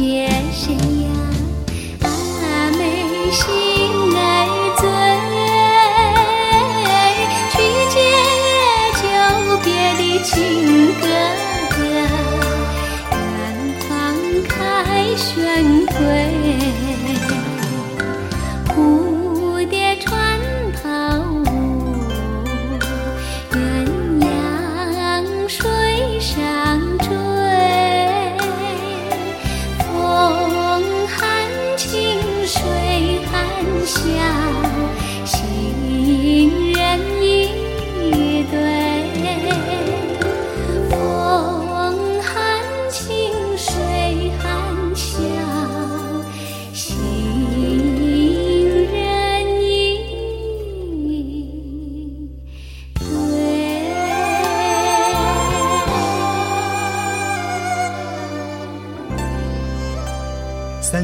街。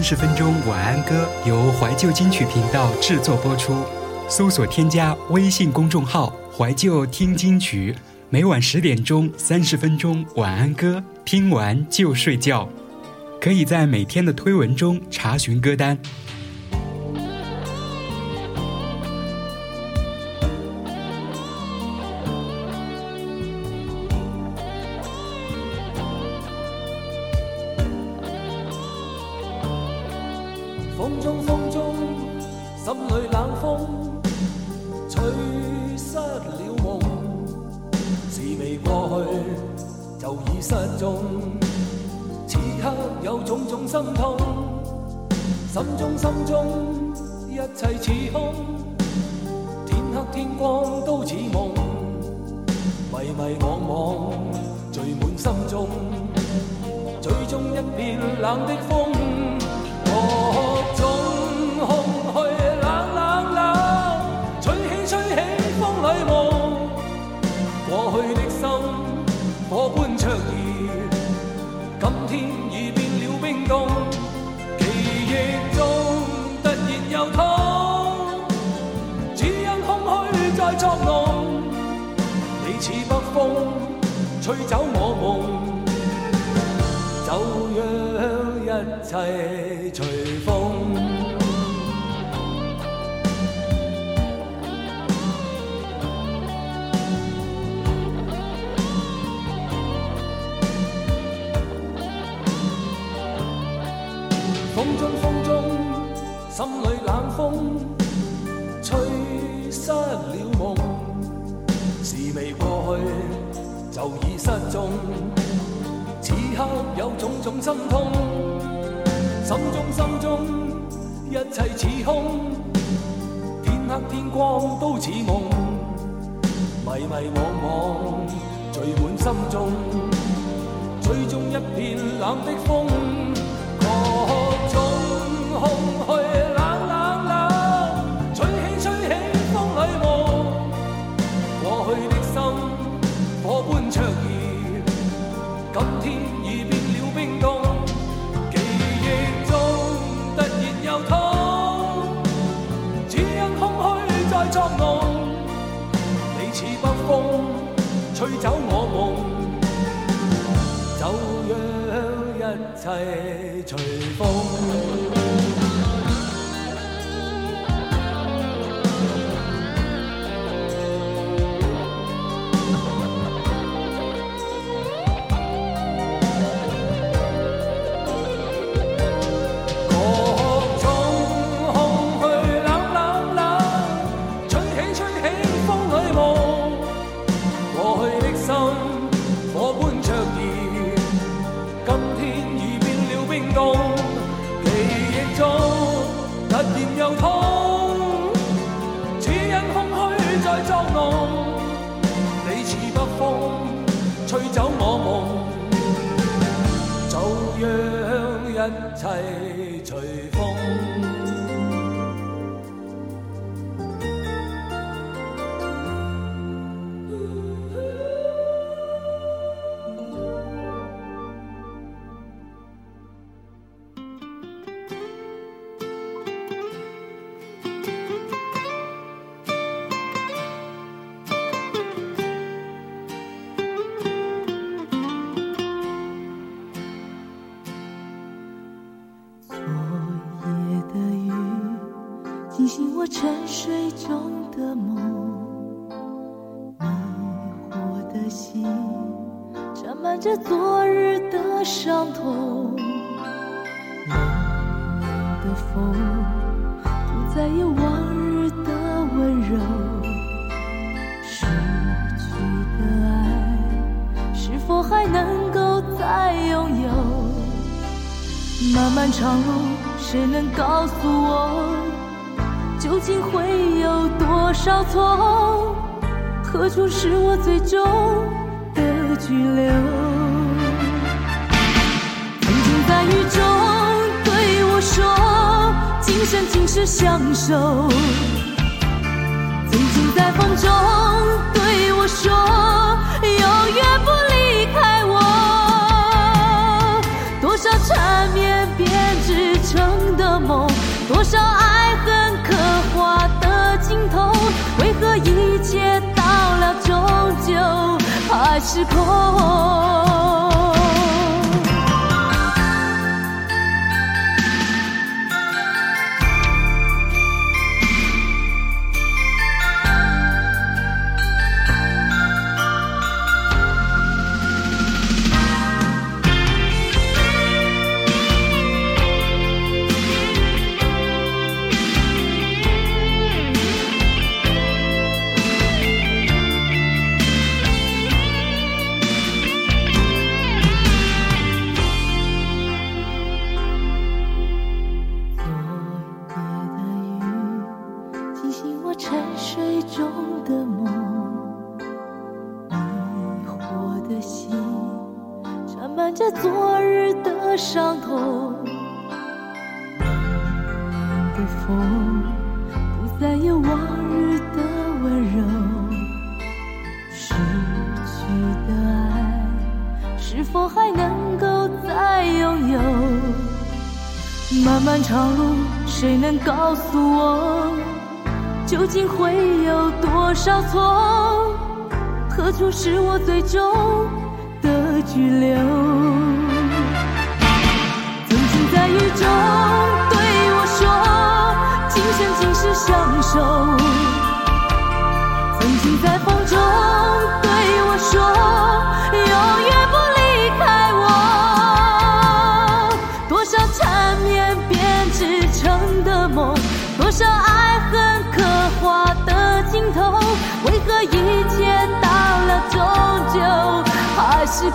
十分钟晚安歌由怀旧金曲频道制作播出，搜索添加微信公众号“怀旧听金曲”，每晚十点钟，三十分钟晚安歌，听完就睡觉。可以在每天的推文中查询歌单。就已失踪，此刻有种种心痛，心中心中一切似空，天黑天光都似梦，迷迷惘惘聚满心中，最送一片冷的风。风吹走我梦，就让一切随风。风中风中，心里冷风。失踪，此刻有种种心痛，心中心中一切似空，天黑天光都似梦，迷迷惘惘聚满心中，追踪一片冷的风。作弄，你似北风，吹走我梦，就让一切随风。一切随风。漫漫长路，谁能告诉我，究竟会有多少错？何处是我最终的居留？曾经在雨中对我说，今生今世相守。曾经在风中对我说，永远。面编织成的梦，多少爱恨刻画的镜头，为何一切到了终究还是空？漫漫长路，谁能告诉我，究竟会有多少错？何处是我最终的居留？曾经在雨中对我说，今生今世相守。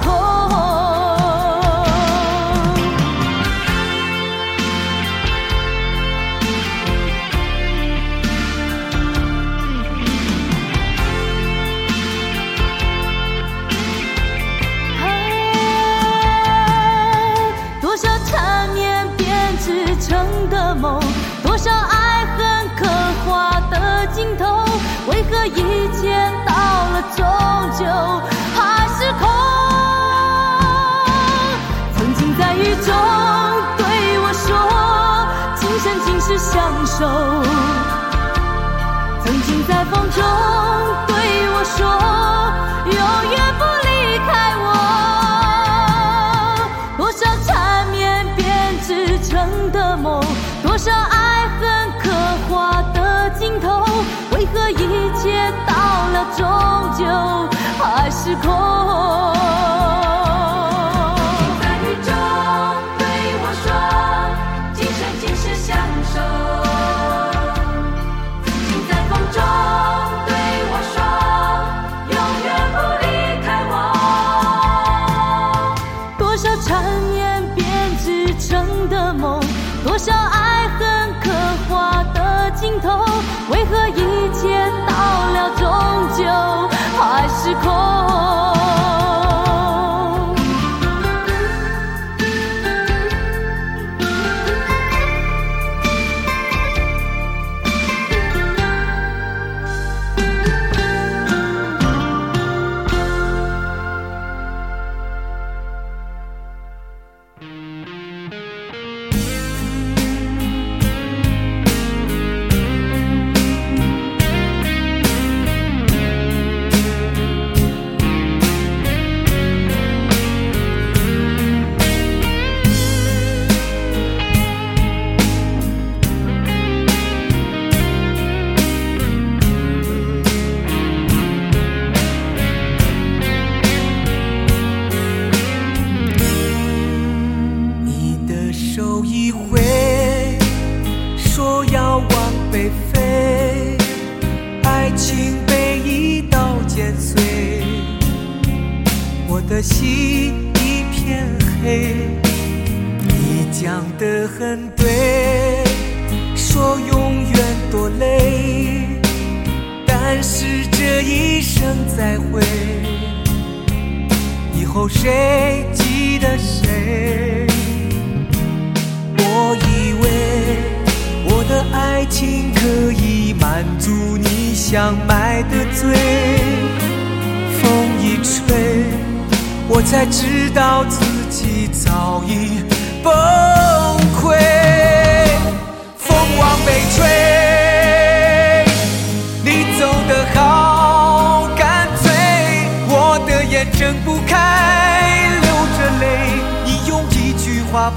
哦。中对我说，永远不离开我。多少缠绵编织成的梦，多少爱恨刻画的镜头，为何一切到了终究还是空？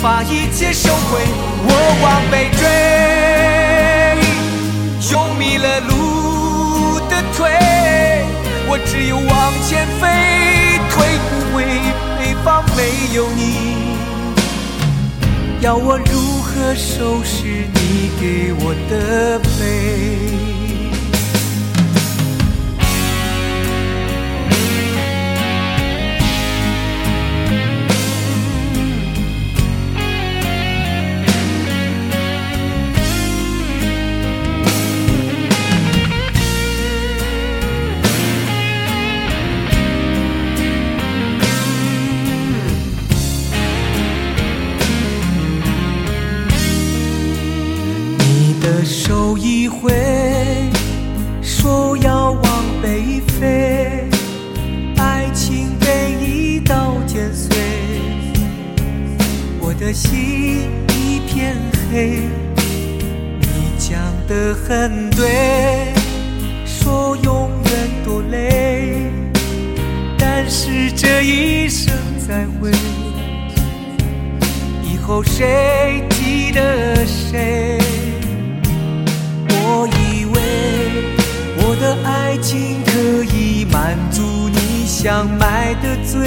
把一切收回，我往北追，用迷了路的腿，我只有往前飞，退不回北方没有你，要我如何收拾你给我的悲？手一挥，说要往北飞，爱情被一刀剪碎，我的心一片黑。你讲的很对，说永远多累，但是这一生再会，以后谁记得谁？的爱情可以满足你想买的醉，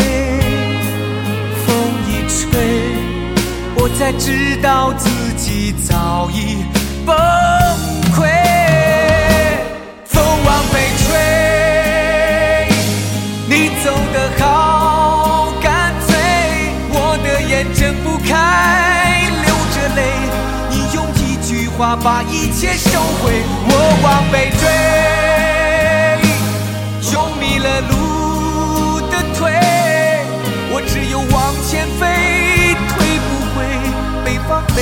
风一吹，我才知道自己早已崩溃。风往北吹，你走得好干脆，我的眼睁不开，流着泪。你用一句话把一切收回，我往北追。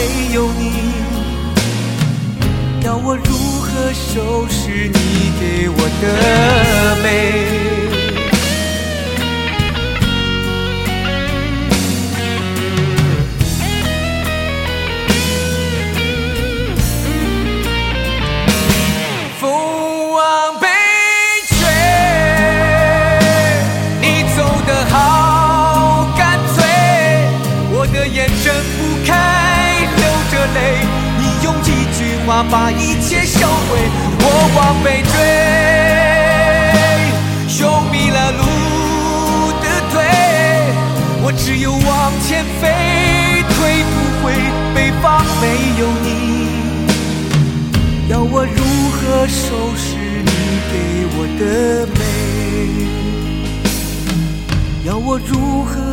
没有你，要我如何收拾你给我的美？把一切收回，我往北追，用迷了路的腿，我只有往前飞，退不回。北方没有你，要我如何收拾你给我的美？要我如何？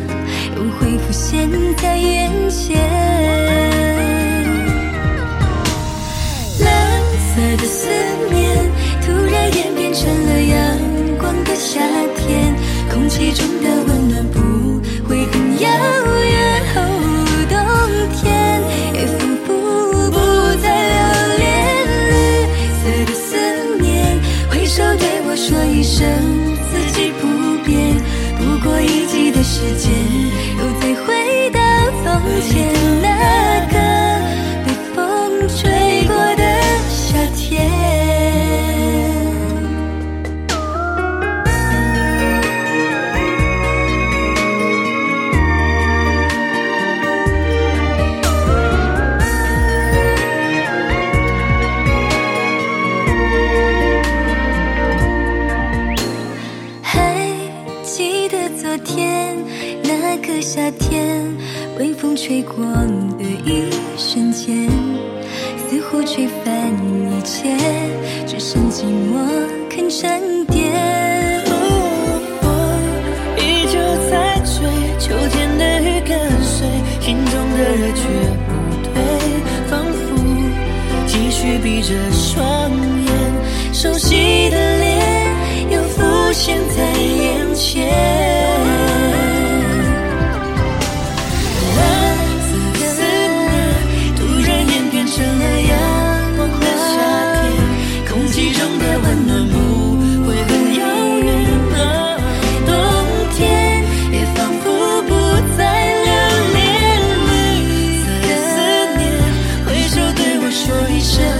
会浮现在眼前。蓝色的思念突然演变成了阳光的夏天，空气中的温暖不会很遥远。吹过的一瞬间，似乎吹翻一切，只剩寂寞肯沉淀。风依旧在吹，秋天的雨跟随，心中的热却不退，仿佛继续闭着双眼，熟悉的脸又浮现在眼前。是。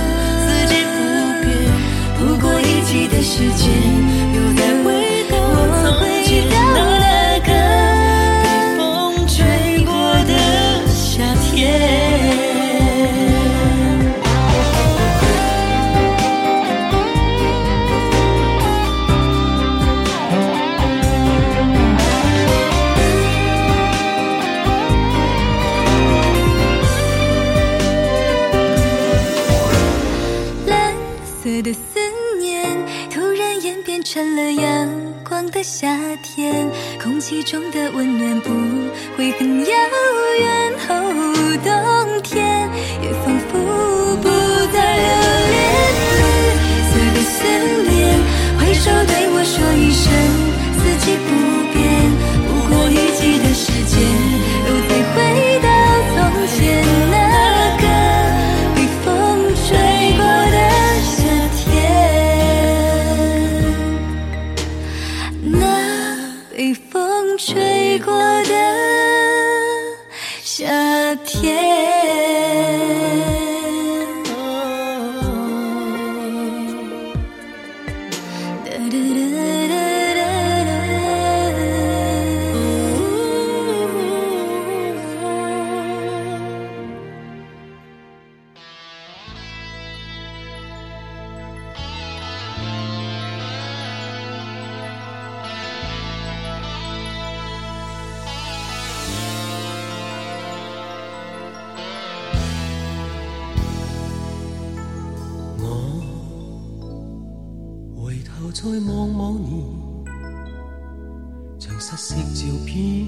七色照片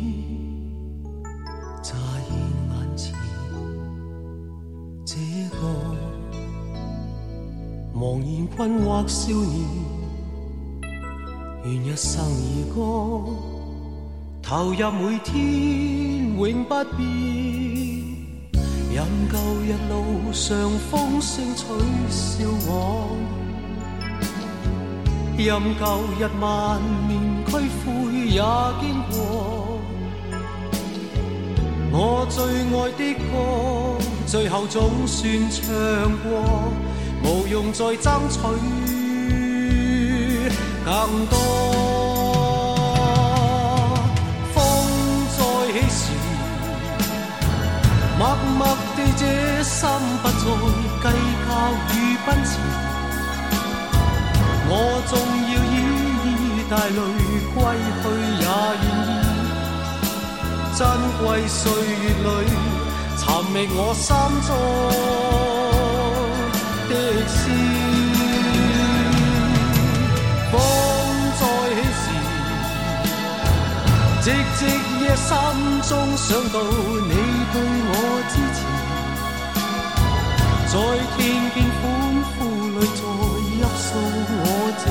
乍现眼前，这个茫然困惑少年，愿一生以歌，投入每天永不变。任旧日路上风声取笑我，任旧日万年俱敷。也经过，我最爱的歌，最后总算唱过，无用再争取更多。风再起时，默默地这心不再计较与奔驰，我纵。带泪归去也愿意，珍贵岁月里寻觅我心中的诗。风再起时，寂寂夜深中想到你对我支持，在天边欢呼里再泣诉我这。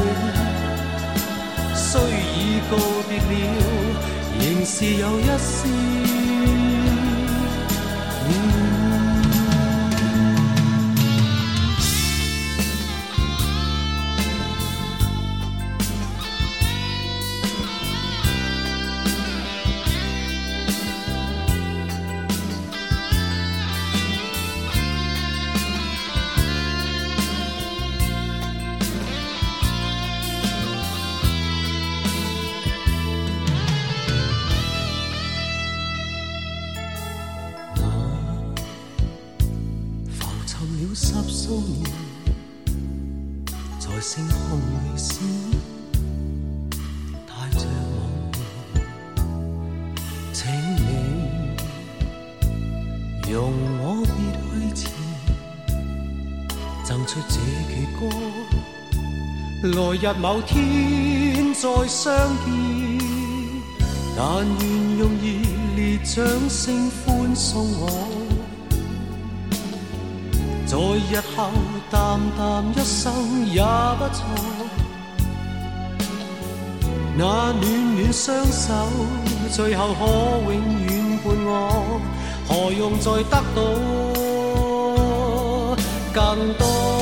告别了，仍是有一丝。日某天再相见，但愿用热烈掌声欢送我，在日后淡淡一生也不错。那暖暖双手，最后可永远伴我，何用再得到更多？